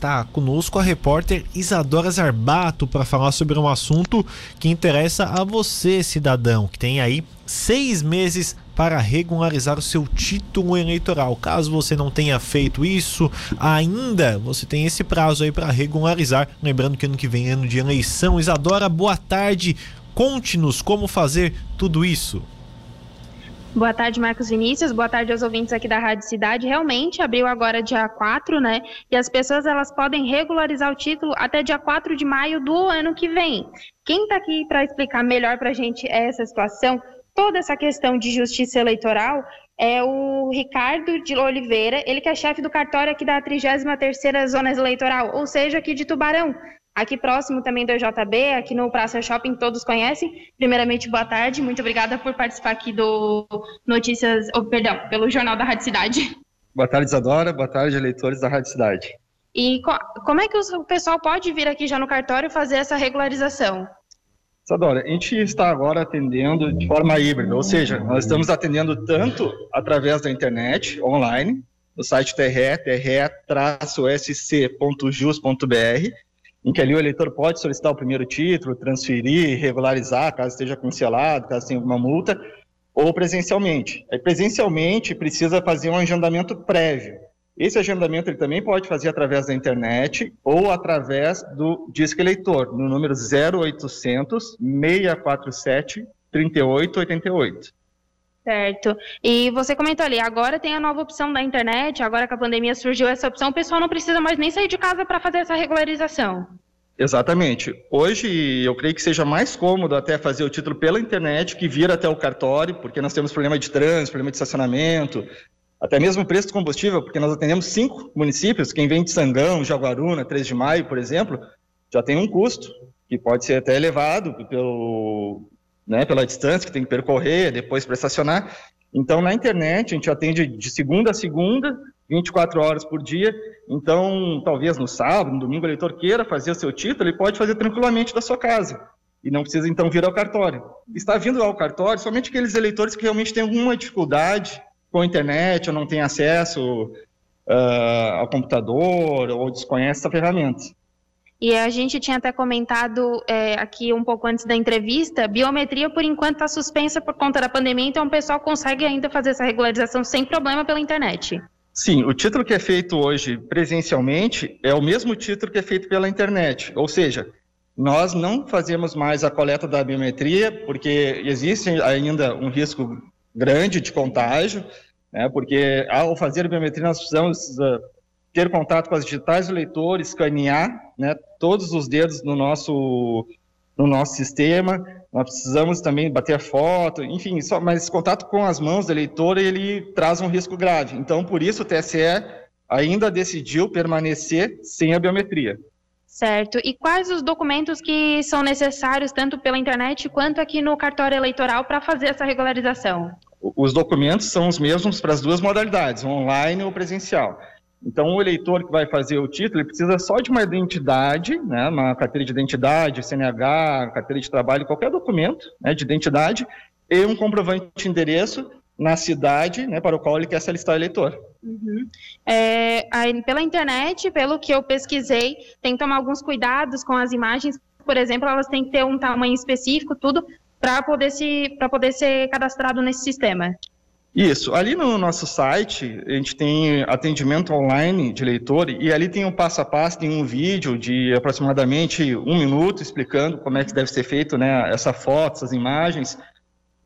Tá conosco a repórter Isadora Zarbato para falar sobre um assunto que interessa a você, cidadão, que tem aí seis meses para regularizar o seu título eleitoral. Caso você não tenha feito isso ainda, você tem esse prazo aí para regularizar. Lembrando que ano que vem é ano de eleição. Isadora, boa tarde. Conte-nos como fazer tudo isso. Boa tarde, Marcos Vinícius. Boa tarde aos ouvintes aqui da Rádio Cidade. Realmente abriu agora dia 4, né? E as pessoas elas podem regularizar o título até dia 4 de maio do ano que vem. Quem está aqui para explicar melhor para a gente essa situação, toda essa questão de justiça eleitoral, é o Ricardo de Oliveira, ele que é chefe do cartório aqui da 33ª Zona Eleitoral, ou seja, aqui de Tubarão aqui próximo também do JB, aqui no Praça Shopping, todos conhecem. Primeiramente, boa tarde, muito obrigada por participar aqui do Notícias, oh, perdão, pelo Jornal da Rádio Cidade. Boa tarde, Isadora, boa tarde, eleitores da Rádio Cidade. E co como é que o pessoal pode vir aqui já no cartório fazer essa regularização? Isadora, a gente está agora atendendo de forma híbrida, ou seja, nós estamos atendendo tanto através da internet, online, no site TRE, tre-sc.jus.br, em que ali o eleitor pode solicitar o primeiro título, transferir, regularizar, caso esteja cancelado, caso tenha alguma multa, ou presencialmente. Aí, presencialmente, precisa fazer um agendamento prévio. Esse agendamento ele também pode fazer através da internet ou através do Disque Eleitor, no número 0800 647 3888. Certo. E você comentou ali, agora tem a nova opção da internet, agora que a pandemia surgiu essa opção, o pessoal não precisa mais nem sair de casa para fazer essa regularização. Exatamente. Hoje eu creio que seja mais cômodo até fazer o título pela internet que vir até o cartório, porque nós temos problema de trânsito, problema de estacionamento, até mesmo preço de combustível, porque nós atendemos cinco municípios, quem vem de Sangão, Jaguaruna, 3 de Maio, por exemplo, já tem um custo que pode ser até elevado pelo, né, pela distância que tem que percorrer, depois para estacionar. Então, na internet, a gente atende de segunda a segunda, 24 horas por dia. Então, talvez no sábado, no domingo, o eleitor queira fazer o seu título, ele pode fazer tranquilamente da sua casa. E não precisa, então, vir ao cartório. Está vindo ao cartório somente aqueles eleitores que realmente têm alguma dificuldade com a internet, ou não têm acesso uh, ao computador, ou desconhece essa ferramenta. E a gente tinha até comentado é, aqui um pouco antes da entrevista, biometria por enquanto está suspensa por conta da pandemia, então o pessoal consegue ainda fazer essa regularização sem problema pela internet. Sim, o título que é feito hoje presencialmente é o mesmo título que é feito pela internet, ou seja, nós não fazemos mais a coleta da biometria porque existe ainda um risco grande de contágio, né, porque ao fazer a biometria nós precisamos uh, ter contato com as digitais do leitor, escanear né, todos os dedos no nosso, no nosso sistema. Nós precisamos também bater foto, enfim, só, mas contato com as mãos do eleitor ele traz um risco grave. Então, por isso, o TSE ainda decidiu permanecer sem a biometria. Certo. E quais os documentos que são necessários, tanto pela internet quanto aqui no cartório eleitoral, para fazer essa regularização? Os documentos são os mesmos para as duas modalidades, online ou presencial. Então, o eleitor que vai fazer o título, ele precisa só de uma identidade, né, uma carteira de identidade, CNH, carteira de trabalho, qualquer documento né, de identidade, e um comprovante de endereço na cidade né, para o qual ele quer se alistar eleitor. Uhum. É, aí, pela internet, pelo que eu pesquisei, tem que tomar alguns cuidados com as imagens. Por exemplo, elas têm que ter um tamanho específico, tudo, para poder, se, poder ser cadastrado nesse sistema. Isso. Ali no nosso site, a gente tem atendimento online de leitor e ali tem um passo a passo, tem um vídeo de aproximadamente um minuto explicando como é que deve ser feito né, essa foto, essas imagens.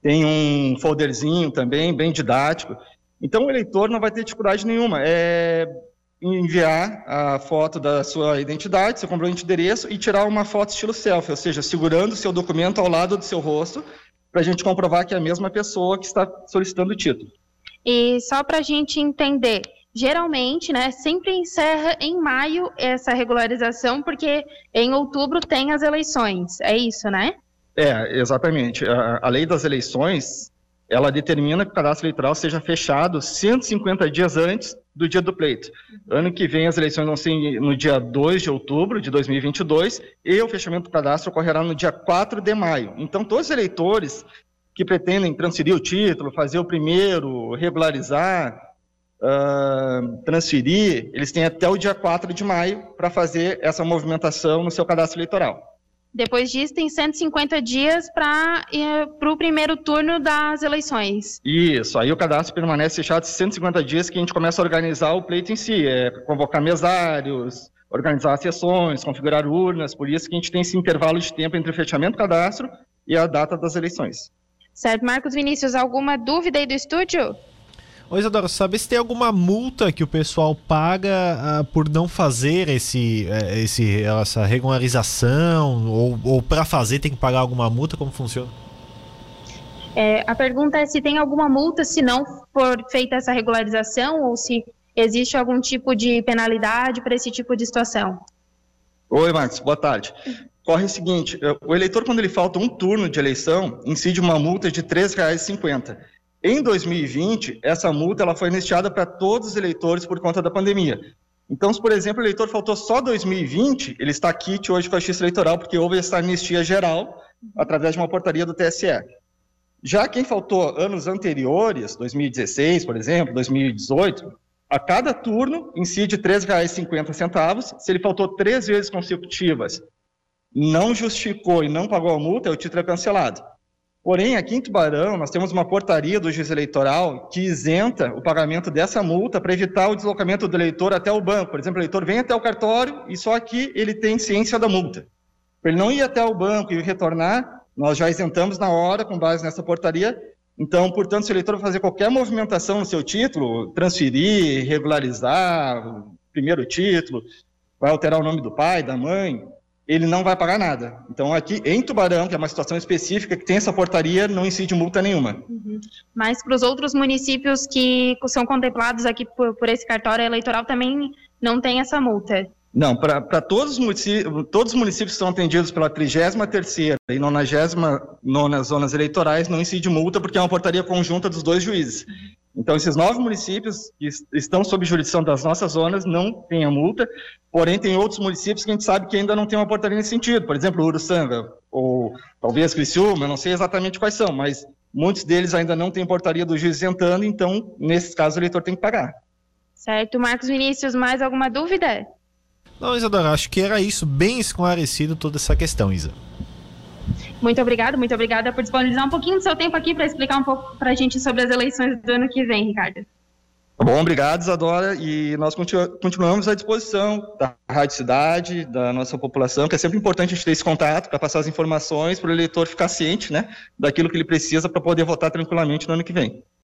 Tem um folderzinho também, bem didático. Então, o eleitor não vai ter dificuldade nenhuma. É enviar a foto da sua identidade, seu comprovante de endereço e tirar uma foto estilo selfie, ou seja, segurando o seu documento ao lado do seu rosto para a gente comprovar que é a mesma pessoa que está solicitando o título. E só para a gente entender, geralmente, né, sempre encerra em maio essa regularização, porque em outubro tem as eleições, é isso, né? É, exatamente. A, a lei das eleições, ela determina que o cadastro eleitoral seja fechado 150 dias antes do dia do pleito. Ano que vem as eleições vão ser no dia 2 de outubro de 2022 e o fechamento do cadastro ocorrerá no dia 4 de maio. Então, todos os eleitores que pretendem transferir o título, fazer o primeiro, regularizar, uh, transferir, eles têm até o dia 4 de maio para fazer essa movimentação no seu cadastro eleitoral. Depois disso, tem 150 dias para o primeiro turno das eleições. Isso, aí o cadastro permanece fechado 150 dias que a gente começa a organizar o pleito em si, é convocar mesários, organizar sessões, configurar urnas, por isso que a gente tem esse intervalo de tempo entre o fechamento do cadastro e a data das eleições. Certo. Marcos Vinícius, alguma dúvida aí do estúdio? Ô Isadora, sabe se tem alguma multa que o pessoal paga uh, por não fazer esse, uh, esse, essa regularização? Ou, ou para fazer tem que pagar alguma multa? Como funciona? É, a pergunta é se tem alguma multa se não for feita essa regularização ou se existe algum tipo de penalidade para esse tipo de situação. Oi, Marcos, boa tarde. Corre o seguinte, o eleitor, quando ele falta um turno de eleição, incide uma multa de R$ 3,50. Em 2020, essa multa ela foi anistiada para todos os eleitores por conta da pandemia. Então, se, por exemplo, o eleitor faltou só 2020, ele está quite hoje com a justiça eleitoral, porque houve essa anistia geral através de uma portaria do TSE. Já quem faltou anos anteriores, 2016, por exemplo, 2018, a cada turno incide R$ 3,50. Se ele faltou três vezes consecutivas, não justificou e não pagou a multa, o título é cancelado. Porém, aqui em Tubarão, nós temos uma portaria do juiz eleitoral que isenta o pagamento dessa multa para evitar o deslocamento do eleitor até o banco. Por exemplo, o eleitor vem até o cartório e só aqui ele tem ciência da multa. Para ele não ir até o banco e retornar, nós já isentamos na hora, com base nessa portaria. Então, portanto, se o eleitor fazer qualquer movimentação no seu título, transferir, regularizar, primeiro título, vai alterar o nome do pai, da mãe, ele não vai pagar nada. Então, aqui em Tubarão, que é uma situação específica, que tem essa portaria, não incide multa nenhuma. Uhum. Mas para os outros municípios que são contemplados aqui por, por, esse cartório eleitoral também não tem essa multa? Não, para todos, todos os municípios que são atendidos pela 33ª e 99 zonas eleitorais não incide multa, porque é uma portaria conjunta dos dois juízes. Uhum. Então, esses nove municípios que estão sob jurisdição das nossas zonas não têm a multa, porém tem outros municípios que a gente sabe que ainda não tem uma portaria nesse sentido, por exemplo, Uruçanga, ou talvez Criciúma, eu não sei exatamente quais são, mas muitos deles ainda não têm portaria do juiz isentando, então, nesses casos, o eleitor tem que pagar. Certo. Marcos Vinícius, mais alguma dúvida? Não, Isadora, acho que era isso, bem esclarecido toda essa questão, Isa. Muito obrigada, muito obrigada por disponibilizar um pouquinho do seu tempo aqui para explicar um pouco para a gente sobre as eleições do ano que vem, Ricardo. Tá bom, obrigado, Isadora. E nós continuamos à disposição da Rádio Cidade, da nossa população, que é sempre importante a gente ter esse contato para passar as informações para o eleitor ficar ciente né, daquilo que ele precisa para poder votar tranquilamente no ano que vem.